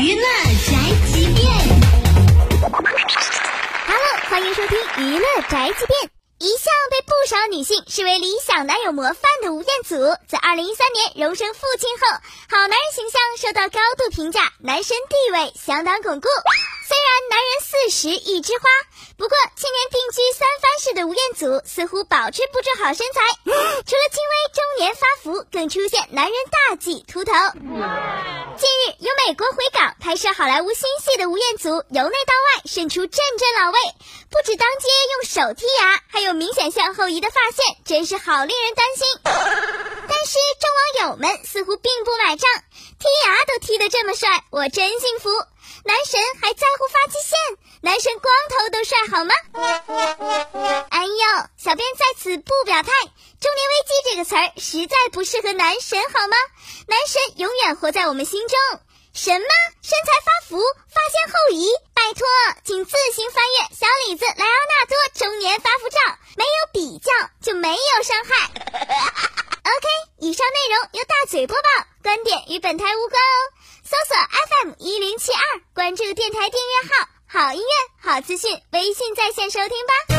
娱乐宅急便，Hello，欢迎收听娱乐宅急便。一向被不少女性视为理想男友模范的吴彦祖，在二零一三年荣升父亲后，好男人形象受到高度评价，男神地位相当巩固。虽然男人四十一枝花，不过去年定居三藩市的吴彦祖似乎保持不住好身材，除了轻微中年发福，更出现男人大忌秃头。近日，由美国回港拍摄好莱坞新戏的吴彦祖，由内到外渗出阵阵老味，不止当街用手剔牙，还有明显向后移的发线，真是好令人担心。但是众网友们似乎并不买账，剔牙都剔得这么帅，我真幸福。男神还在乎发际线？男神光头都帅好吗？哎呦，小编在此不表态。中年危机这个词儿实在不适合男神好吗？男神永远活在我们心中。什么身材发福、发现后移？拜托，请自行翻阅小李子、莱昂纳多中年发福照，没有比较就没有伤害。OK，以上内容由大嘴播报，观点与本台无关哦。搜索 FM 一零七二，关注电台订阅号，好音乐、好资讯，微信在线收听吧。